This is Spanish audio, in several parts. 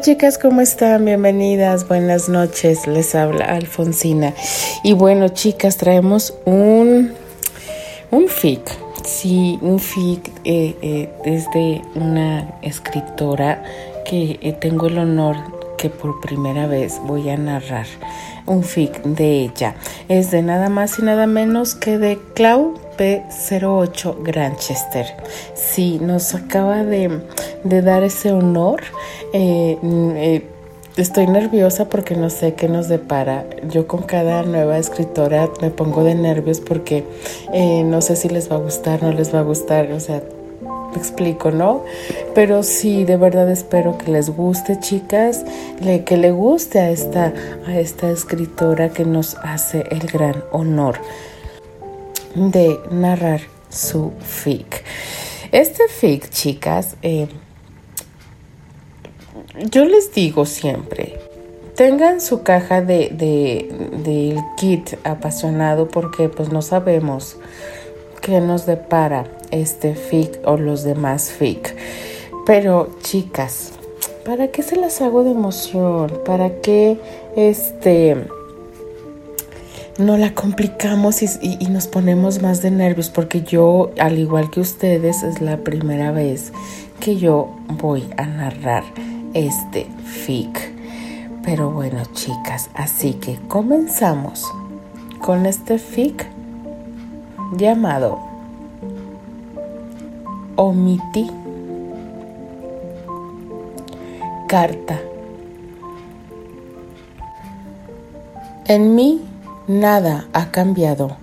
Chicas, ¿cómo están? Bienvenidas, buenas noches, les habla Alfonsina. Y bueno chicas, traemos un, un fic, sí, un fic eh, eh, desde una escritora que eh, tengo el honor que por primera vez voy a narrar un fic de ella. Es de nada más y nada menos que de Clau P08 Granchester. Sí, nos acaba de, dar ese honor. Estoy nerviosa porque no sé qué nos depara. Yo con cada nueva escritora me pongo de nervios porque no sé si les va a gustar, no les va a gustar. O sea, explico, ¿no? Pero sí, de verdad espero que les guste, chicas, que le guste a esta, a esta escritora que nos hace el gran honor de narrar su fic. Este fic, chicas, eh, yo les digo siempre, tengan su caja de, del kit apasionado porque pues no sabemos qué nos depara este fic o los demás fic. Pero chicas, ¿para qué se las hago de emoción? ¿Para qué este no la complicamos y, nos ponemos más de nervios? Porque yo, al igual que ustedes, es la primera vez que yo voy a narrar este fic. Pero bueno, chicas, así que comenzamos con este fic llamado Omití carta. En mí nada ha cambiado.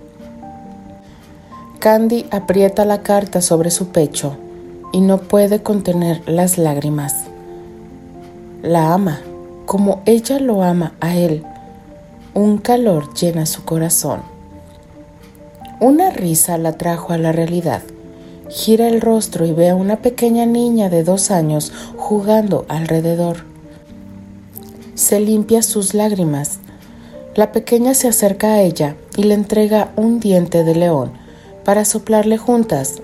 Candy aprieta la carta sobre su pecho y no puede contener las lágrimas. La ama como ella lo ama a él. Un calor llena su corazón. Una risa la trajo a la realidad. Gira el rostro y ve a una pequeña niña de dos años jugando alrededor. Se limpia sus lágrimas. La pequeña se acerca a ella y le entrega un diente de león para soplarle juntas.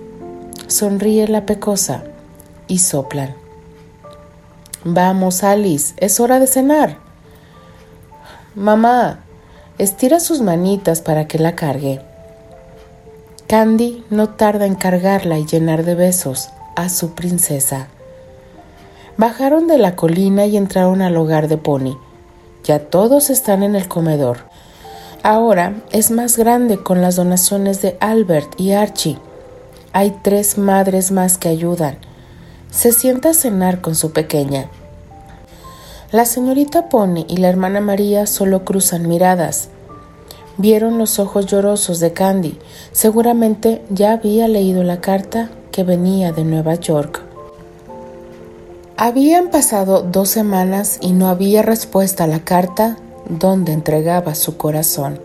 Sonríe la pecosa y soplan. Vamos, Alice, es hora de cenar. Mamá, estira sus manitas para que la cargue. Candy no tarda en cargarla y llenar de besos a su princesa. Bajaron de la colina y entraron al hogar de Pony. Ya todos están en el comedor. Ahora es más grande con las donaciones de Albert y Archie. Hay tres madres más que ayudan. Se sienta a cenar con su pequeña. La señorita Pony y la hermana María solo cruzan miradas. Vieron los ojos llorosos de Candy. Seguramente ya había leído la carta que venía de Nueva York. Habían pasado dos semanas y no había respuesta a la carta donde entregaba su corazón.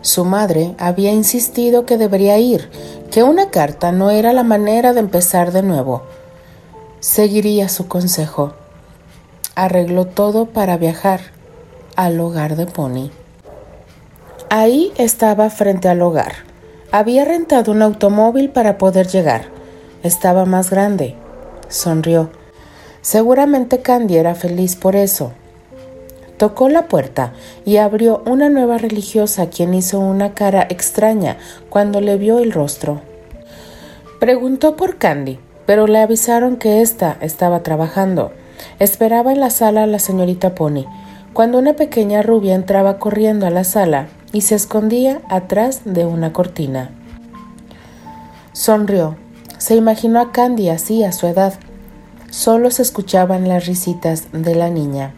Su madre había insistido que debería ir, que una carta no era la manera de empezar de nuevo. Seguiría su consejo. Arregló todo para viajar al hogar de Pony. Ahí estaba frente al hogar. Había rentado un automóvil para poder llegar. Estaba más grande. Sonrió. Seguramente Candy era feliz por eso. Tocó la puerta y abrió una nueva religiosa quien hizo una cara extraña cuando le vio el rostro. Preguntó por Candy, pero le avisaron que ésta estaba trabajando. Esperaba en la sala a la señorita Pony, cuando una pequeña rubia entraba corriendo a la sala y se escondía atrás de una cortina. Sonrió. Se imaginó a Candy así a su edad. Solo se escuchaban las risitas de la niña.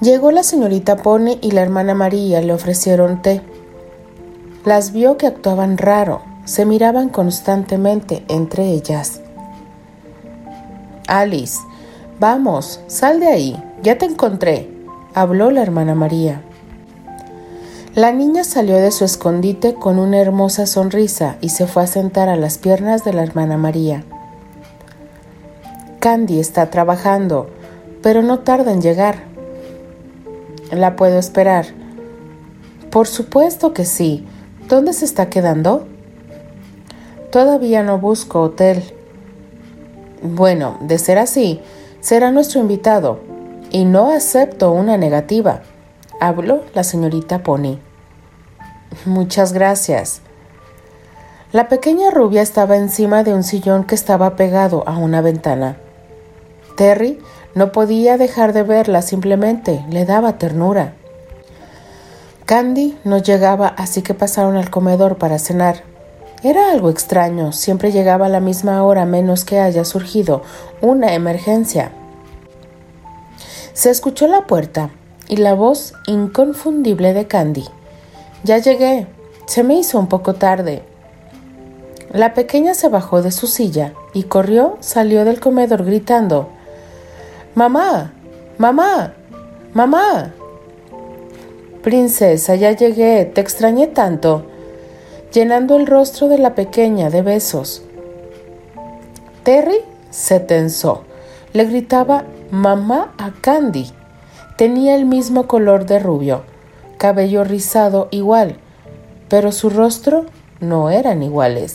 Llegó la señorita Pony y la hermana María le ofrecieron té. Las vio que actuaban raro, se miraban constantemente entre ellas. Alice, vamos, sal de ahí, ya te encontré, habló la hermana María. La niña salió de su escondite con una hermosa sonrisa y se fue a sentar a las piernas de la hermana María. Candy está trabajando, pero no tarda en llegar. ¿La puedo esperar? Por supuesto que sí. ¿Dónde se está quedando? Todavía no busco hotel. Bueno, de ser así, Será nuestro invitado y no acepto una negativa. Habló la señorita Pony. Muchas gracias. La pequeña rubia estaba encima de un sillón que estaba pegado a una ventana. Terry no podía dejar de verla, simplemente le daba ternura. Candy no llegaba, así que pasaron al comedor para cenar. Era algo extraño, siempre llegaba a la misma hora menos que haya surgido una emergencia. Se escuchó la puerta y la voz inconfundible de Candy. Ya llegué. Se me hizo un poco tarde. La pequeña se bajó de su silla y corrió, salió del comedor gritando Mamá, mamá, mamá. Princesa, ya llegué, te extrañé tanto, llenando el rostro de la pequeña de besos. Terry se tensó. Le gritaba mamá a Candy. Tenía el mismo color de rubio, cabello rizado igual, pero su rostro no eran iguales.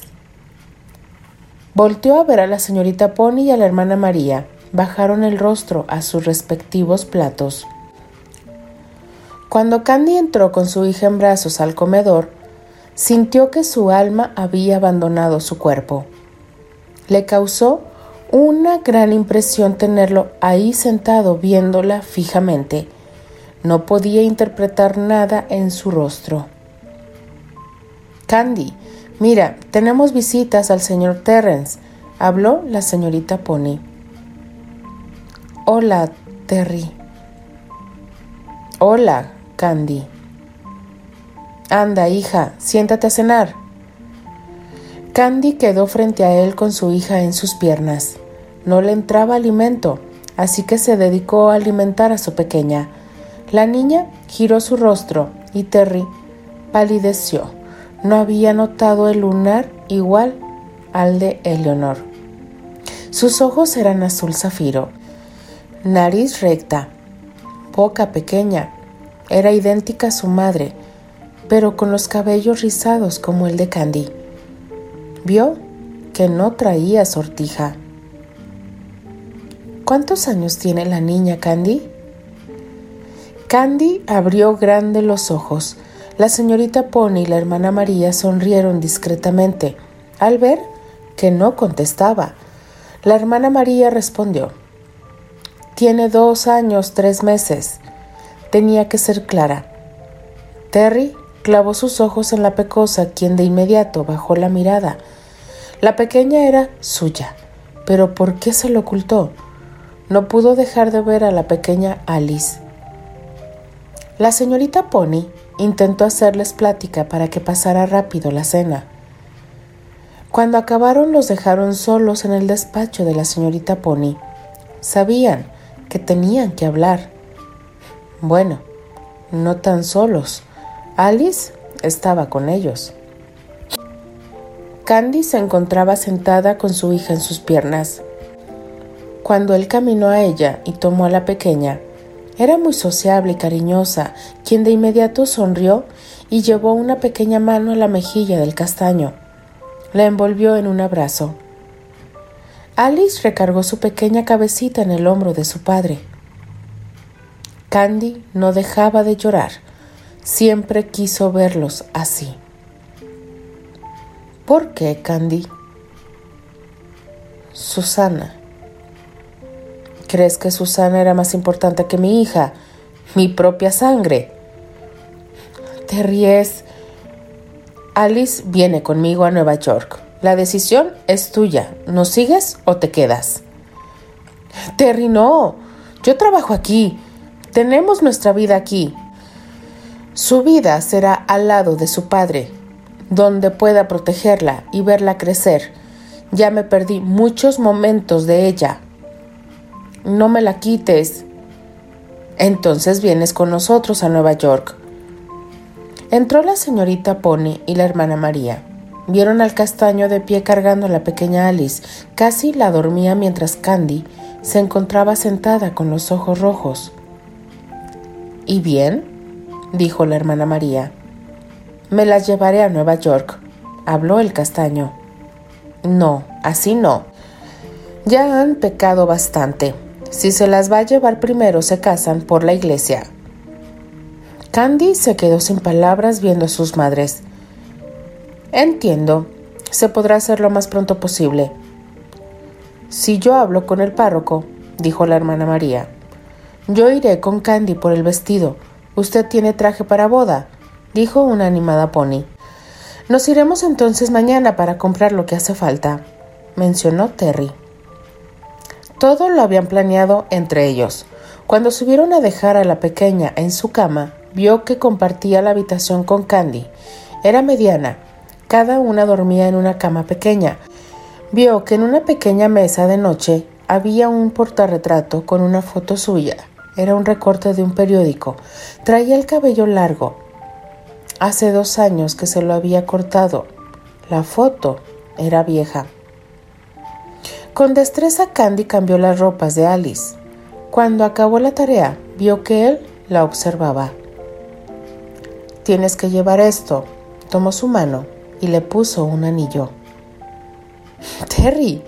Volteó a ver a la señorita Pony y a la hermana María. Bajaron el rostro a sus respectivos platos. Cuando Candy entró con su hija en brazos al comedor, sintió que su alma había abandonado su cuerpo. Le causó una gran impresión tenerlo ahí sentado viéndola fijamente. No podía interpretar nada en su rostro. Candy, Mira, tenemos visitas al señor Terrence, habló la señorita Pony. Hola, Terry. Hola, Candy. Anda, hija, siéntate a cenar. Candy quedó frente a él con su hija en sus piernas. No le entraba alimento, así que se dedicó a alimentar a su pequeña. La niña giró su rostro y Terry palideció no había notado el lunar igual al de Eleonor. Sus ojos eran azul zafiro, nariz recta, boca pequeña, era idéntica a su madre, pero con los cabellos rizados como el de Candy. Vio que no traía sortija. ¿Cuántos años tiene la niña Candy? Candy abrió grande los ojos, la señorita Pony y la hermana María sonrieron discretamente al ver que no contestaba. La hermana María respondió, Tiene dos años, tres meses. Tenía que ser clara. Terry clavó sus ojos en la pecosa, quien de inmediato bajó la mirada. La pequeña era suya, pero ¿por qué se lo ocultó? No pudo dejar de ver a la pequeña Alice. La señorita Pony intentó hacerles plática para que pasara rápido la cena. Cuando acabaron los dejaron solos en el despacho de la señorita Pony. Sabían que tenían que hablar. Bueno, no tan solos. Alice estaba con ellos. Candy se encontraba sentada con su hija en sus piernas. Cuando él caminó a ella y tomó a la pequeña, era muy sociable y cariñosa, quien de inmediato sonrió y llevó una pequeña mano a la mejilla del castaño. La envolvió en un abrazo. Alice recargó su pequeña cabecita en el hombro de su padre. Candy no dejaba de llorar. Siempre quiso verlos así. ¿Por qué, Candy? Susana. ¿Crees que Susana era más importante que mi hija, mi propia sangre? Te ríes. Alice viene conmigo a Nueva York. La decisión es tuya. ¿Nos sigues o te quedas? Terry, no. Yo trabajo aquí. Tenemos nuestra vida aquí. Su vida será al lado de su padre, donde pueda protegerla y verla crecer. Ya me perdí muchos momentos de ella no me la quites. Entonces vienes con nosotros a Nueva York. Entró la señorita Pony y la hermana María. Vieron al castaño de pie cargando a la pequeña Alice. Casi la dormía mientras Candy se encontraba sentada con los ojos rojos. ¿Y bien? dijo la hermana María. Me las llevaré a Nueva York, habló el castaño. No, así no. Ya han pecado bastante Si se las va a llevar primero, se casan por la iglesia. Candy se quedó sin palabras viendo a sus madres. Entiendo. Se podrá hacer lo más pronto posible. Si yo hablo con el párroco, dijo la hermana María. Yo iré con Candy por el vestido. Usted tiene traje para boda, dijo una animada pony. Nos iremos entonces mañana para comprar lo que hace falta, mencionó Terry. Todo lo habían planeado entre ellos. Cuando subieron a dejar a la pequeña en su cama, vio que compartía la habitación con Candy. Era mediana. Cada una dormía en una cama pequeña. Vio que en una pequeña mesa de noche había un portarretrato con una foto suya. Era un recorte de un periódico. Traía el cabello largo. Hace dos años que se lo había cortado. La foto era vieja. Con destreza Candy cambió las ropas de Alice. Cuando acabó la tarea, vio que él la observaba. Tienes que llevar esto. Tomó su mano y le puso un anillo. Terry.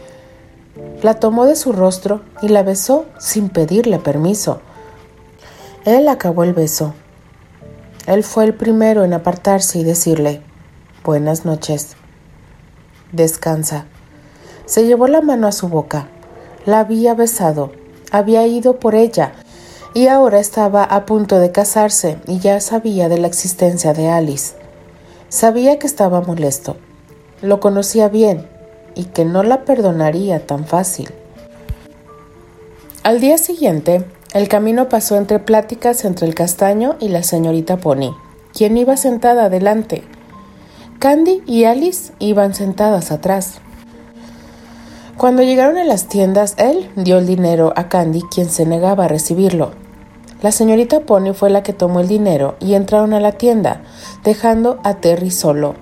La tomó de su rostro y la besó sin pedirle permiso. Él acabó el beso. Él fue el primero en apartarse y decirle, Buenas noches. Descansa. Se llevó la mano a su boca. La había besado. Había ido por ella. Y ahora estaba a punto de casarse y ya sabía de la existencia de Alice. Sabía que estaba molesto. Lo conocía bien y que no la perdonaría tan fácil. Al día siguiente, el camino pasó entre pláticas entre el castaño y la señorita Pony, quien iba sentada adelante. Candy y Alice iban sentadas atrás. Cuando llegaron a las tiendas, él dio el dinero a Candy, quien se negaba a recibirlo. La señorita Pony fue la que tomó el dinero y entraron a la tienda, dejando a Terry solo.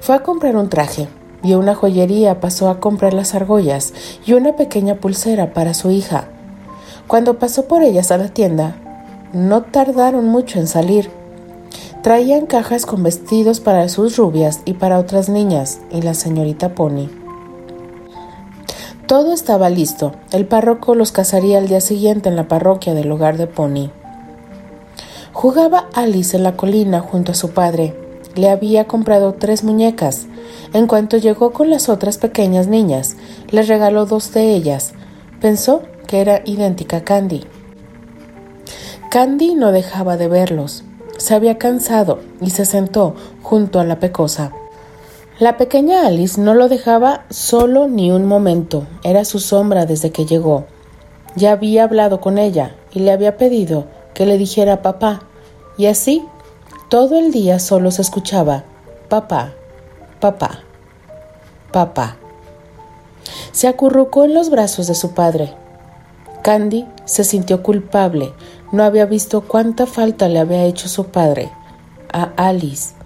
Fue a comprar un traje, vio una joyería, pasó a comprar las argollas y una pequeña pulsera para su hija. Cuando pasó por ellas a la tienda, no tardaron mucho en salir. Traían cajas con vestidos para sus rubias y para otras niñas y la señorita Pony. Todo estaba listo. El párroco los casaría al día siguiente en la parroquia del hogar de Pony. Jugaba Alice en la colina junto a su padre. Le había comprado tres muñecas. En cuanto llegó con las otras pequeñas niñas, les regaló dos de ellas. Pensó que era idéntica a Candy. Candy no dejaba de verlos. Se había cansado y se sentó junto a la pecosa. La pequeña Alice no lo dejaba solo ni un momento, era su sombra desde que llegó. Ya había hablado con ella y le había pedido que le dijera papá, y así todo el día solo se escuchaba papá, papá, papá. Se acurrucó en los brazos de su padre. Candy se sintió culpable, no había visto cuánta falta le había hecho su padre a Alice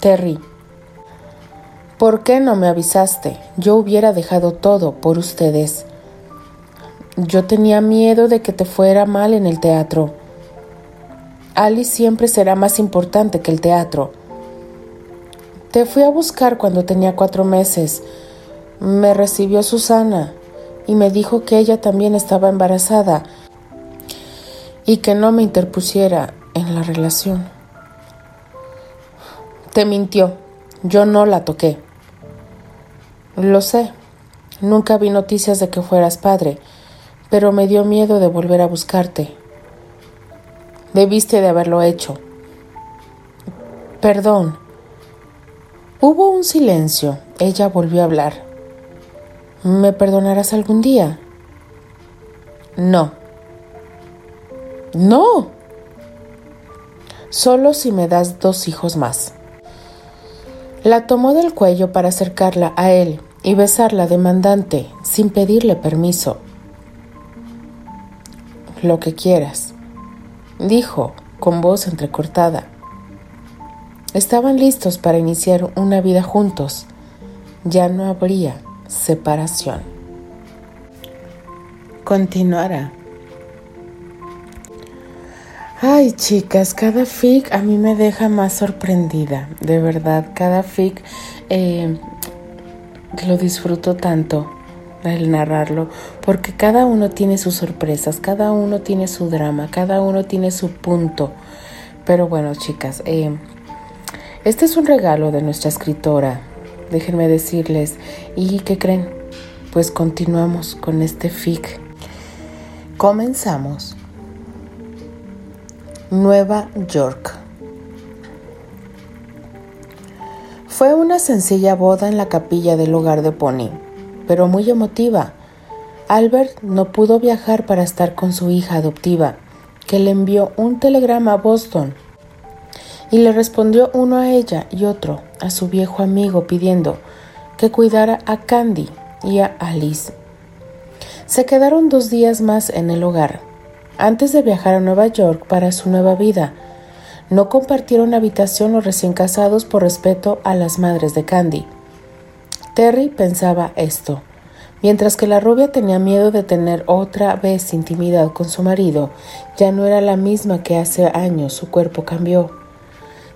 Terry, ¿por qué no me avisaste? Yo hubiera dejado todo por ustedes. Yo tenía miedo de que te fuera mal en el teatro. Alice siempre será más importante que el teatro. Te fui a buscar cuando tenía cuatro meses. Me recibió Susana y me dijo que ella también estaba embarazada y que no me interpusiera en la relación. Te mintió. Yo no la toqué. Lo sé. Nunca vi noticias de que fueras padre, pero me dio miedo de volver a buscarte. Debiste de haberlo hecho. Perdón. Hubo un silencio. Ella volvió a hablar. ¿Me perdonarás algún día? No. No. Solo si me das dos hijos más. La tomó del cuello para acercarla a él y besarla demandante, sin pedirle permiso. Lo que quieras, dijo con voz entrecortada. Estaban listos para iniciar una vida juntos. Ya no habría separación. Continuará. Ay, chicas, cada fic a mí me deja más sorprendida, de verdad, cada fic eh, lo disfruto tanto. el narrarlo, porque cada uno tiene sus sorpresas, cada uno tiene su drama, cada uno tiene su punto. Pero bueno, chicas, eh, este es un regalo de nuestra escritora, déjenme decirles. ¿Y qué creen? Pues continuamos con este fic. Comenzamos. Nueva York. Fue una sencilla boda en la capilla del hogar de Pony, pero muy emotiva. Albert no pudo viajar para estar con su hija adoptiva, que le envió un telegrama a Boston y le respondió uno a ella y otro a su viejo amigo pidiendo que cuidara a Candy y a Alice. Se quedaron dos días más en el hogar, antes de viajar a Nueva York para su nueva vida. No compartieron habitación los recién casados por respeto a las madres de Candy. Terry pensaba esto. Mientras que la rubia tenía miedo de tener otra vez intimidad con su marido, ya no era la misma que hace años, su cuerpo cambió.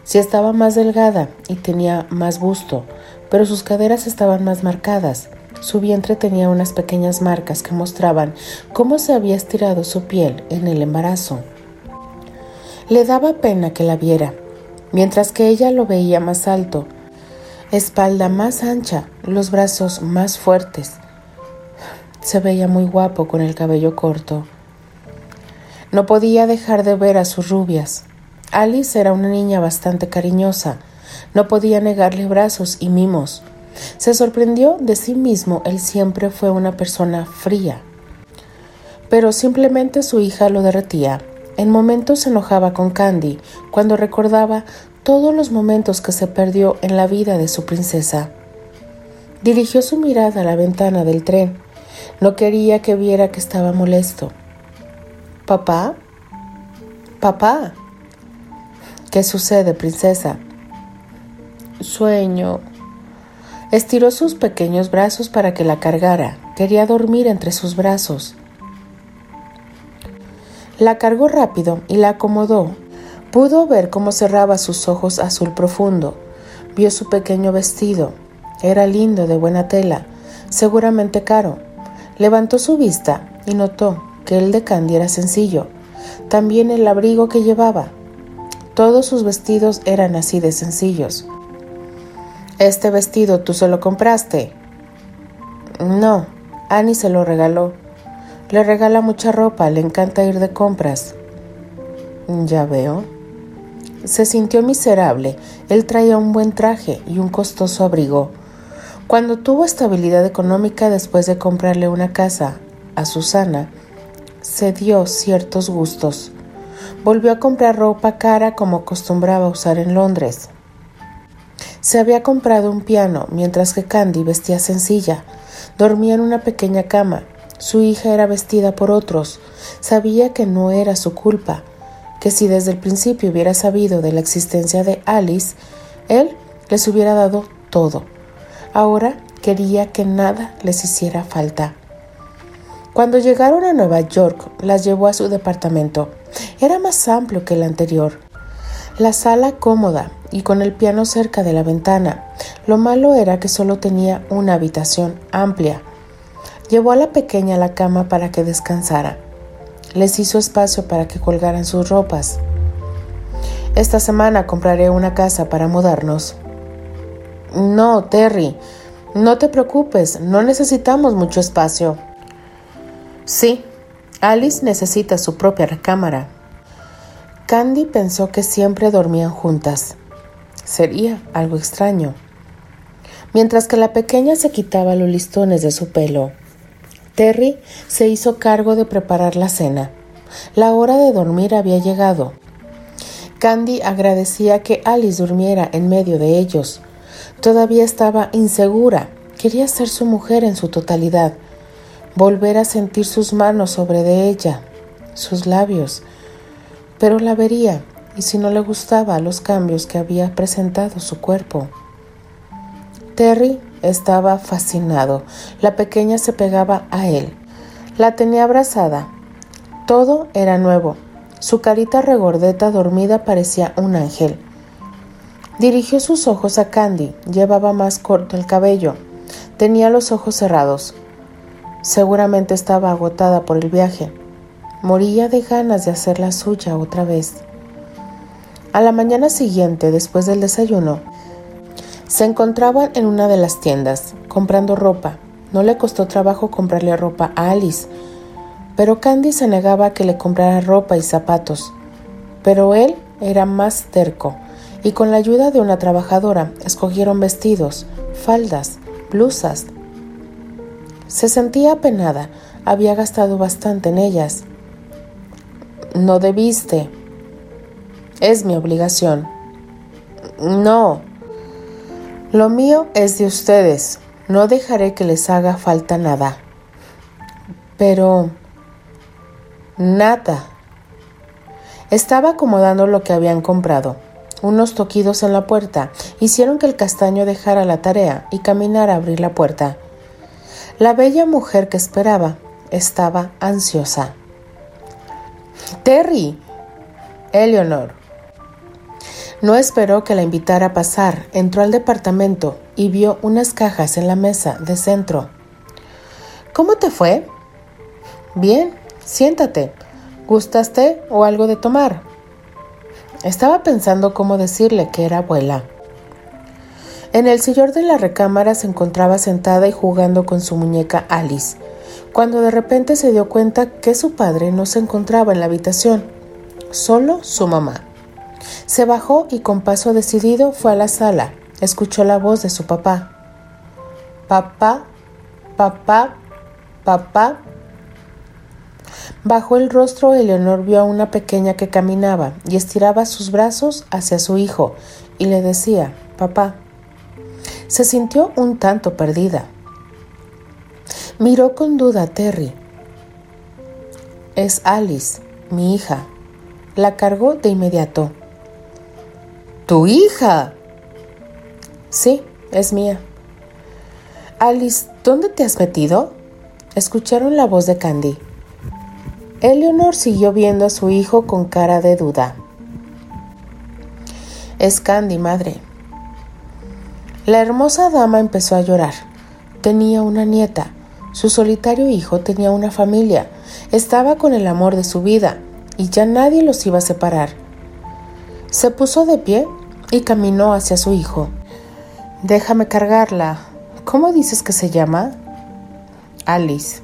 Si estaba más delgada y tenía más busto, pero sus caderas estaban más marcadas. Su vientre tenía unas pequeñas marcas que mostraban cómo se había estirado su piel en el embarazo. Le daba pena que la viera, mientras que ella lo veía más alto, espalda más ancha, los brazos más fuertes. Se veía muy guapo con el cabello corto. No podía dejar de ver a sus rubias. Alice era una niña bastante cariñosa. No podía negarle brazos y mimos. Se sorprendió de sí mismo, él siempre fue una persona fría. Pero simplemente su hija lo derretía. En momentos se enojaba con Candy cuando recordaba todos los momentos que se perdió en la vida de su princesa. Dirigió su mirada a la ventana del tren. No quería que viera que estaba molesto. ¿Papá? ¿Papá? ¿Qué sucede, princesa? Sueño, Estiró sus pequeños brazos para que la cargara. Quería dormir entre sus brazos. La cargó rápido y la acomodó. Pudo ver cómo cerraba sus ojos azul profundo. Vio su pequeño vestido. Era lindo, de buena tela, seguramente caro. Levantó su vista y notó que el de Candy era sencillo. También el abrigo que llevaba. Todos sus vestidos eran así de sencillos. ¿Este vestido tú se lo compraste? No, Annie se lo regaló. Le regala mucha ropa, le encanta ir de compras. Ya veo. Se sintió miserable. Él traía un buen traje y un costoso abrigo. Cuando tuvo estabilidad económica después de comprarle una casa a Susana, se dio ciertos gustos. Volvió a comprar ropa cara como acostumbraba usar en Londres. Se había comprado un piano, mientras que Candy vestía sencilla. Dormía en una pequeña cama. Su hija era vestida por otros. Sabía que no era su culpa, que si desde el principio hubiera sabido de la existencia de Alice, él les hubiera dado todo. Ahora quería que nada les hiciera falta. Cuando llegaron a Nueva York, las llevó a su departamento. Era más amplio que el anterior. La sala cómoda, y con el piano cerca de la ventana. Lo malo era que solo tenía una habitación amplia. Llevó a la pequeña a la cama para que descansara. Les hizo espacio para que colgaran sus ropas. Esta semana compraré una casa para mudarnos. No, Terry, no te preocupes, no necesitamos mucho espacio. Sí, Alice necesita su propia recámara. Candy pensó que siempre dormían juntas. Sería algo extraño. Mientras que la pequeña se quitaba los listones de su pelo, Terry se hizo cargo de preparar la cena. La hora de dormir había llegado. Candy agradecía que Alice durmiera en medio de ellos. Todavía estaba insegura. Quería ser su mujer en su totalidad. Volver a sentir sus manos sobre de ella, sus labios. Pero la vería y si no le gustaba los cambios que había presentado su cuerpo. Terry estaba fascinado. La pequeña se pegaba a él. La tenía abrazada. Todo era nuevo. Su carita regordeta dormida parecía un ángel. Dirigió sus ojos a Candy. Llevaba más corto el cabello. Tenía los ojos cerrados. Seguramente estaba agotada por el viaje. Moría de ganas de hacer la suya otra vez. A la mañana siguiente, después del desayuno, se encontraban en una de las tiendas, comprando ropa. No le costó trabajo comprarle ropa a Alice, pero Candy se negaba a que le comprara ropa y zapatos. Pero él era más terco, y con la ayuda de una trabajadora escogieron vestidos, faldas, blusas. Se sentía apenada, había gastado bastante en ellas. No debiste. Es mi obligación. No. Lo mío es de ustedes. No dejaré que les haga falta nada. Pero... Nada. Estaba acomodando lo que habían comprado. Unos toquidos en la puerta hicieron que el castaño dejara la tarea y caminara a abrir la puerta. La bella mujer que esperaba estaba ansiosa. Terry. Eleanor. No esperó que la invitara a pasar, entró al departamento y vio unas cajas en la mesa de centro. ¿Cómo te fue? Bien, siéntate. ¿Gustaste o algo de tomar? Estaba pensando cómo decirle que era abuela. En el sillón de la recámara se encontraba sentada y jugando con su muñeca Alice, cuando de repente se dio cuenta que su padre no se encontraba en la habitación, solo su mamá. Se bajó y con paso decidido fue a la sala. Escuchó la voz de su papá. Papá, papá, papá, Bajo el rostro, Eleonor vio a una pequeña que caminaba y estiraba sus brazos hacia su hijo y le decía, papá. Se sintió un tanto perdida. Miró con duda a Terry. Es Alice, mi hija. La cargó de inmediato. ¿Tu hija? Sí, es mía. Alice, ¿dónde te has metido? Escucharon la voz de Candy. Eleanor siguió viendo a su hijo con cara de duda. Es Candy, madre. La hermosa dama empezó a llorar. Tenía una nieta. Su solitario hijo tenía una familia. Estaba con el amor de su vida y ya nadie los iba a separar. Se puso de pie y caminó hacia su hijo. Déjame cargarla. ¿Cómo dices que se llama? Alice.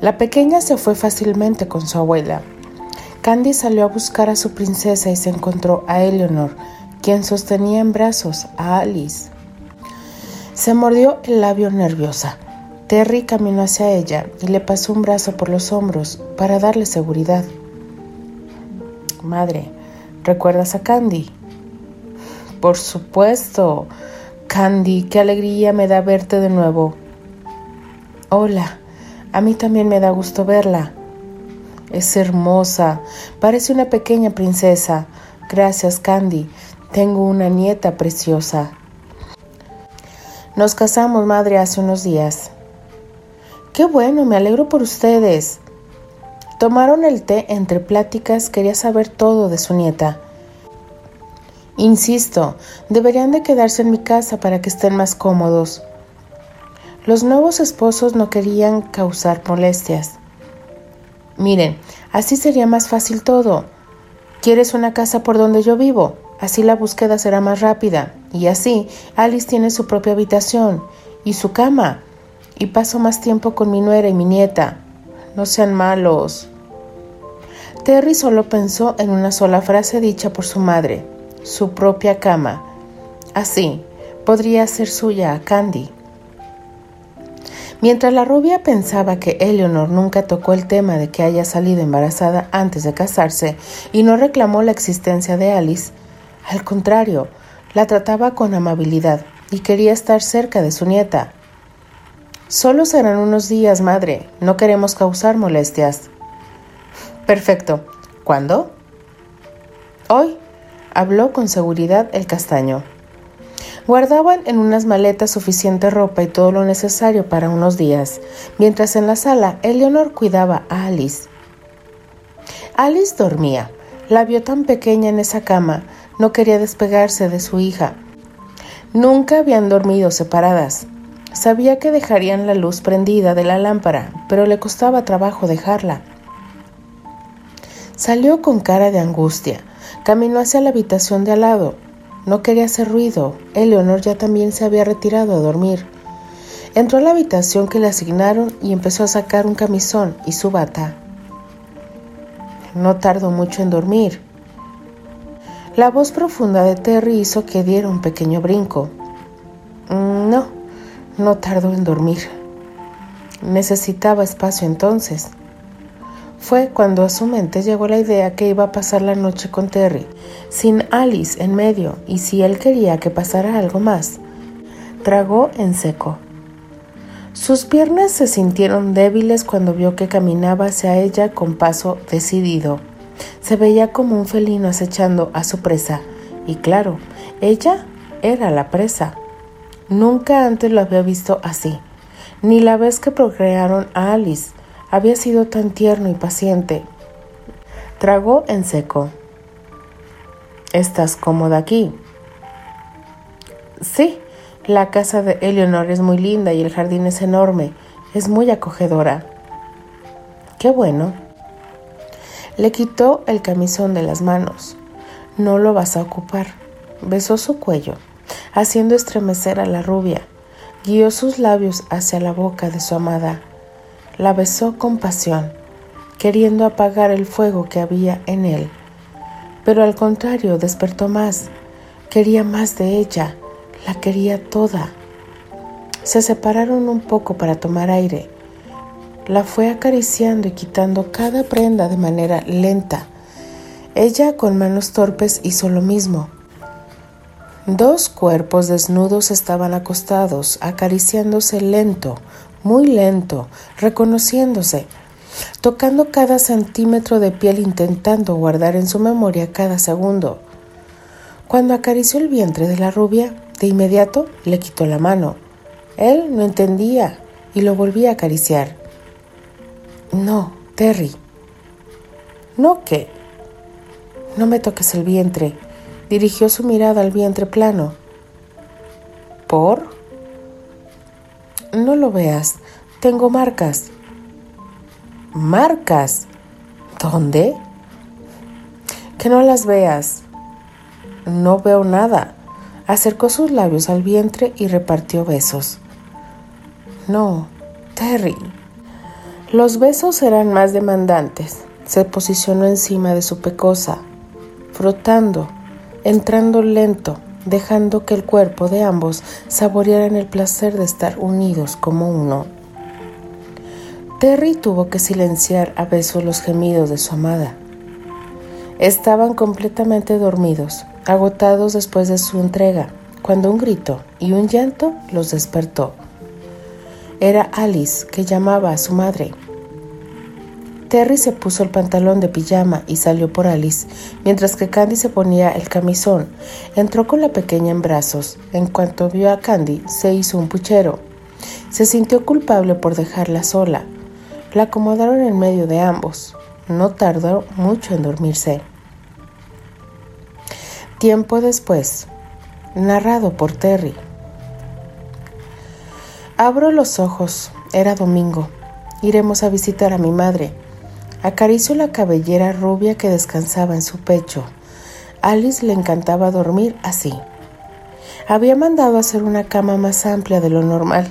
La pequeña se fue fácilmente con su abuela. Candy salió a buscar a su princesa y se encontró a Eleanor, quien sostenía en brazos a Alice. Se mordió el labio nerviosa. Terry caminó hacia ella y le pasó un brazo por los hombros para darle seguridad. Madre, ¿recuerdas a Candy? Por supuesto. Candy, qué alegría me da verte de nuevo. Hola, a mí también me da gusto verla. Es hermosa, parece una pequeña princesa. Gracias, Candy. Tengo una nieta preciosa. Nos casamos, madre, hace unos días. Qué bueno, me alegro por ustedes. Tomaron el té entre pláticas, quería saber todo de su nieta. Insisto, deberían de quedarse en mi casa para que estén más cómodos. Los nuevos esposos no querían causar molestias. Miren, así sería más fácil todo. ¿Quieres una casa por donde yo vivo? Así la búsqueda será más rápida. Y así, Alice tiene su propia habitación y su cama. Y paso más tiempo con mi nuera y mi nieta. No sean malos. Terry solo pensó en una sola frase dicha por su madre, su propia cama. Así, podría ser suya a Candy. Mientras la rubia pensaba que Eleanor nunca tocó el tema de que haya salido embarazada antes de casarse y no reclamó la existencia de Alice, al contrario, la trataba con amabilidad y quería estar cerca de su nieta. Solo serán unos días, madre. No queremos causar molestias. Perfecto. ¿Cuándo? Hoy, habló con seguridad el castaño. Guardaban en unas maletas suficiente ropa y todo lo necesario para unos días, mientras en la sala Eleanor cuidaba a Alice. Alice dormía. La vio tan pequeña en esa cama, no quería despegarse de su hija. Nunca habían dormido separadas. Sabía que dejarían la luz prendida de la lámpara, pero le costaba trabajo dejarla. Salió con cara de angustia. Caminó hacia la habitación de al lado. No quería hacer ruido. Eleonor ya también se había retirado a dormir. Entró a la habitación que le asignaron y empezó a sacar un camisón y su bata. No tardó mucho en dormir. La voz profunda de Terry hizo que diera un pequeño brinco. Mm, no, no tardó en dormir. Necesitaba espacio entonces. Fue cuando a su mente llegó la idea que iba a pasar la noche con Terry, sin Alice en medio, y si él quería que pasara algo más. Tragó en seco. Sus piernas se sintieron débiles cuando vio que caminaba hacia ella con paso decidido. Se veía como un felino acechando a su presa, y claro, ella era la presa. Nunca antes lo había visto así, ni la vez que procrearon a Alice había sido tan tierno y paciente. Tragó en seco. ¿Estás cómoda aquí? Sí, la casa de Eleanor es muy linda y el jardín es enorme, es muy acogedora. Qué bueno. Le quitó el camisón de las manos. No lo vas a ocupar. Besó su cuello, haciendo estremecer a la rubia. Guió sus labios hacia la boca de su amada. La besó con pasión, queriendo apagar el fuego que había en él. Pero al contrario, despertó más. Quería más de ella. La quería toda. Se separaron un poco para tomar aire. La fue acariciando y quitando cada prenda de manera lenta. Ella con manos torpes hizo lo mismo. Dos cuerpos desnudos estaban acostados, acariciándose lento, muy lento, reconociéndose, tocando cada centímetro de piel intentando guardar en su memoria cada segundo. Cuando acarició el vientre de la rubia, de inmediato le quitó la mano. Él no entendía y lo volvía a acariciar. No, Terry. ¿No qué? No me toques el vientre. Dirigió su mirada al vientre plano. ¿Por? No lo veas. Tengo marcas. ¿Marcas? ¿Dónde? Que no las veas. No veo nada. Acercó sus labios al vientre y repartió besos. No, Terry. Los besos eran más demandantes. Se posicionó encima de su pecosa, frotando, entrando lento, dejando que el cuerpo de ambos saborearan el placer de estar unidos como uno. Terry tuvo que silenciar a besos los gemidos de su amada. Estaban completamente dormidos, agotados después de su entrega, cuando un grito y un llanto los despertó. Era Alice que llamaba a su madre. Terry se puso el pantalón de pijama y salió por Alice, mientras que Candy se ponía el camisón. Entró con la pequeña en brazos. En cuanto vio a Candy, se hizo un puchero. Se sintió culpable por dejarla sola. La acomodaron en medio de ambos. No tardó mucho en dormirse. Tiempo después, narrado por Terry. Abro los ojos. Era domingo. Iremos a visitar a mi madre. Acarició la cabellera rubia que descansaba en su pecho. Alice le encantaba dormir así. Había mandado hacer una cama más amplia de lo normal,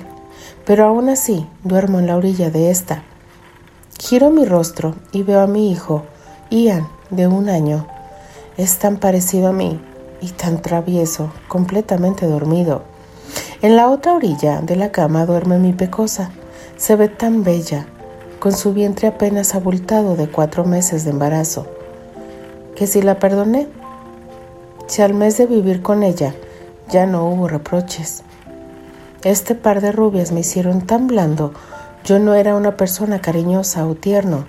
pero aún así duermo en la orilla de esta. Giro mi rostro y veo a mi hijo, Ian, de un año. Es tan parecido a mí y tan travieso, completamente dormido. En la otra orilla de la cama duerme mi pecosa. Se ve tan bella, con su vientre apenas abultado de cuatro meses de embarazo, que si la perdoné, si al mes de vivir con ella ya no hubo reproches. Este par de rubias me hicieron tan blando, yo no era una persona cariñosa o tierno,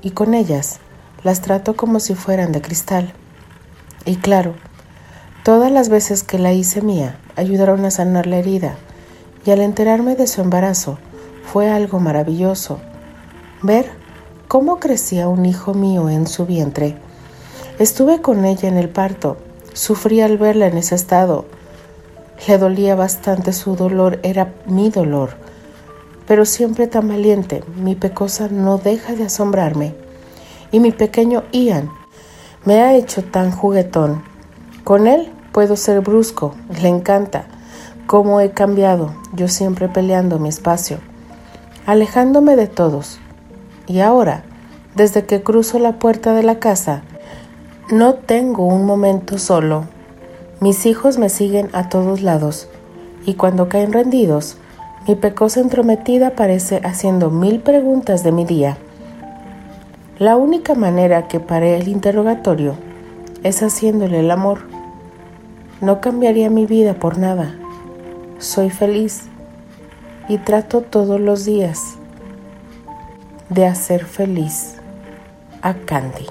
y con ellas las trato como si fueran de cristal. Y claro, todas las veces que la hice mía ayudaron a sanar la herida, y al enterarme de su embarazo, fue algo maravilloso. Ver cómo crecía un hijo mío en su vientre. Estuve con ella en el parto. Sufrí al verla en ese estado. Le dolía bastante su dolor, era mi dolor. Pero siempre tan valiente, mi pecosa no deja de asombrarme. Y mi pequeño Ian me ha hecho tan juguetón. Con él puedo ser brusco, le encanta. Cómo he cambiado, yo siempre peleando mi espacio, alejándome de todos. Y ahora, desde que cruzo la puerta de la casa, no tengo un momento solo. Mis hijos me siguen a todos lados, y cuando caen rendidos, mi pecosa entrometida parece haciendo mil preguntas de mi día. La única manera que paré el interrogatorio es haciéndole el amor. No cambiaría mi vida por nada. Soy feliz y trato todos los días de hacer feliz a Candy.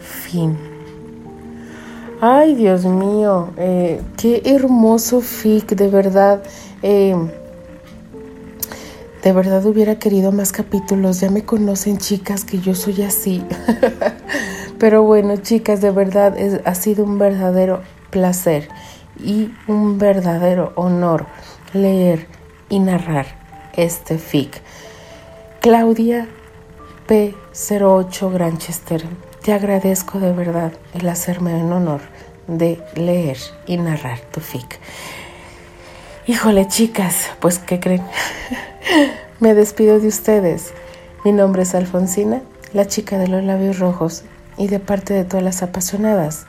Fin. Ay, Dios mío, eh, qué hermoso fic, de verdad. Eh, de verdad hubiera querido más capítulos. Ya me conocen, chicas, que yo soy así. Pero bueno, chicas, de verdad ha sido un verdadero placer y un verdadero honor leer y narrar este fic. Claudia P08 Granchester, te agradezco de verdad el hacerme en honor de leer y narrar tu fic. Híjole, chicas, pues ¿qué creen? Me despido de ustedes. Mi nombre es Alfonsina, la chica de los labios rojos, y de parte de todas las apasionadas,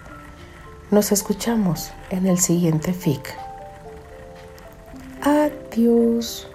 nos escuchamos en el siguiente fic. Adiós.